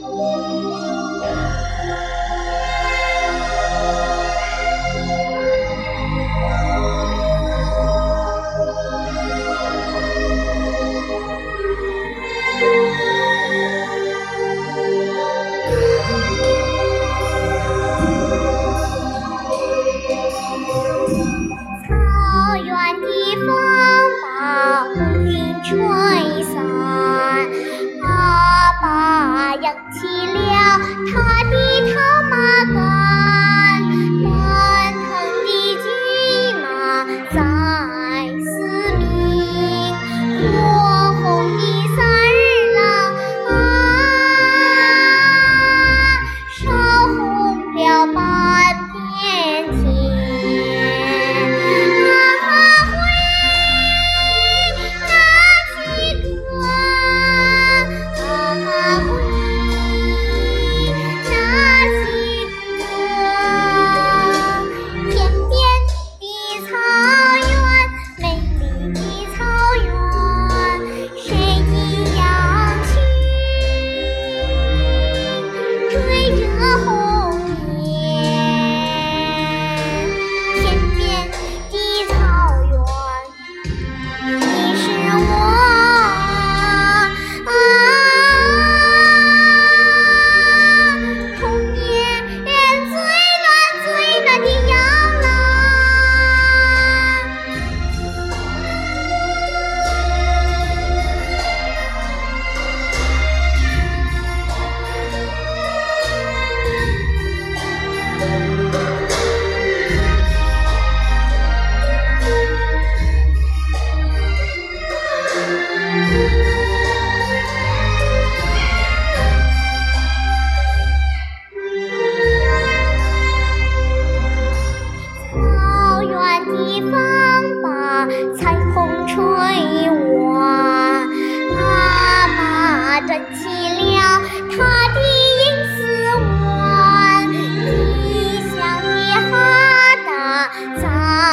Música 七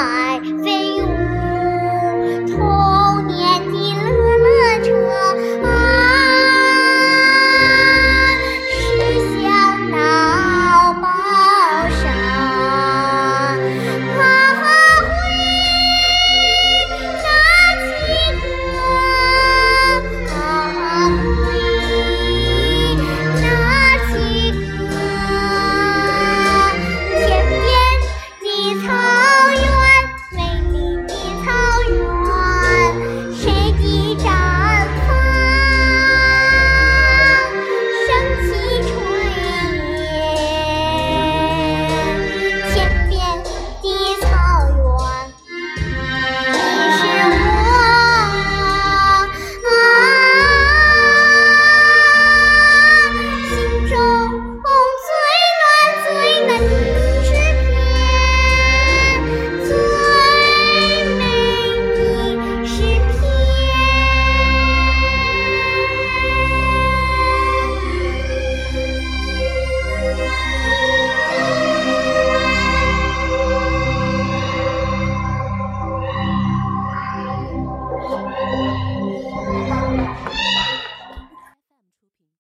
I finger.